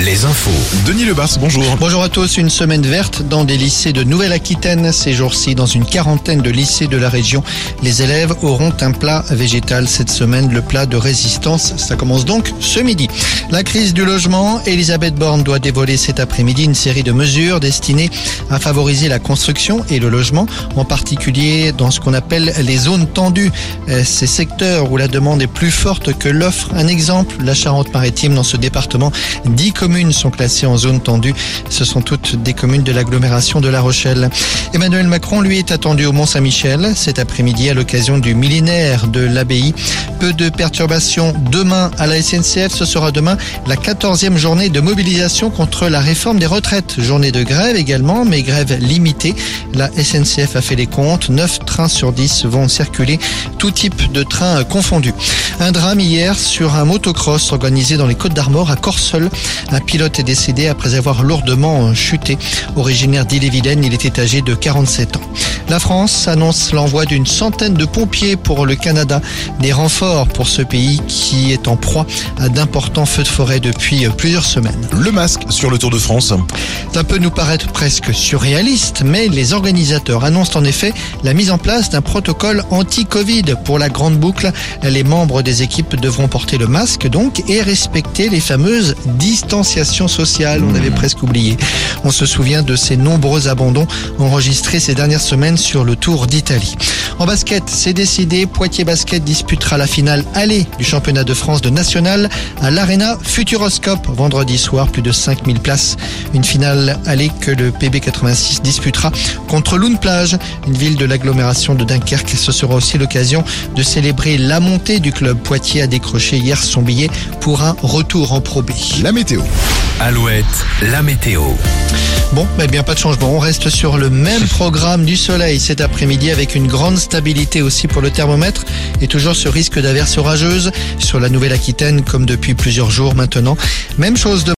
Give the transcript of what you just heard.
Les infos. Denis Lebars, bonjour. Bonjour à tous, une semaine verte dans des lycées de Nouvelle-Aquitaine. Ces jours-ci, dans une quarantaine de lycées de la région, les élèves auront un plat végétal cette semaine, le plat de résistance. Ça commence donc ce midi. La crise du logement, Elisabeth Borne doit dévoiler cet après-midi une série de mesures destinées à favoriser la construction et le logement, en particulier dans ce qu'on appelle les zones tendues, euh, ces secteurs où la demande est plus forte que l'offre. Un exemple, la Charente-Maritime, dans ce département, 10 communes sont classées en zone tendue. Ce sont toutes des communes de l'agglomération de La Rochelle. Emmanuel Macron, lui, est attendu au Mont-Saint-Michel cet après-midi à l'occasion du millénaire de l'abbaye. Peu de perturbations demain à la SNCF. Ce sera demain la 14e journée de mobilisation contre la réforme des retraites. Journée de grève également, mais grève limitée. La SNCF a fait les comptes. 9 trains sur 10 vont circuler, tout type de trains confondus. Un drame hier sur un motocross organisé dans les Côtes d'Armor à Corseul. Un pilote est décédé après avoir lourdement chuté. Originaire d'Ille-et-Vilaine, il était âgé de 47 ans. La France annonce l'envoi d'une centaine de pompiers pour le Canada. Des renforts pour ce pays qui est en proie à d'importants feux de forêt depuis plusieurs semaines. Le masque sur le Tour de France. Ça peut nous paraître presque surréaliste, mais les organisateurs annoncent en effet la mise en place d'un protocole anti-Covid pour la grande boucle. Les membres des équipes devront porter le masque donc et respecter les fameuses distanciations sociales. On avait presque oublié. On se souvient de ces nombreux abandons enregistrés ces dernières semaines sur le Tour d'Italie. En basket, c'est décidé. Poitiers Basket disputera la finale aller du championnat de France de national à l'Arena Futuroscope vendredi soir. Plus de 5000 places. Une finale aller que le PB86 disputera contre Loun Plage, une ville de l'agglomération de Dunkerque. Ce sera aussi l'occasion de célébrer la montée du club. Poitiers a décroché hier son billet pour un retour en Pro. La météo. Alouette, la météo. Bon, eh bien pas de changement. On reste sur le même programme du soleil cet après-midi avec une grande stabilité aussi pour le thermomètre et toujours ce risque d'averses orageuses sur la Nouvelle-Aquitaine comme depuis plusieurs jours maintenant. Même chose de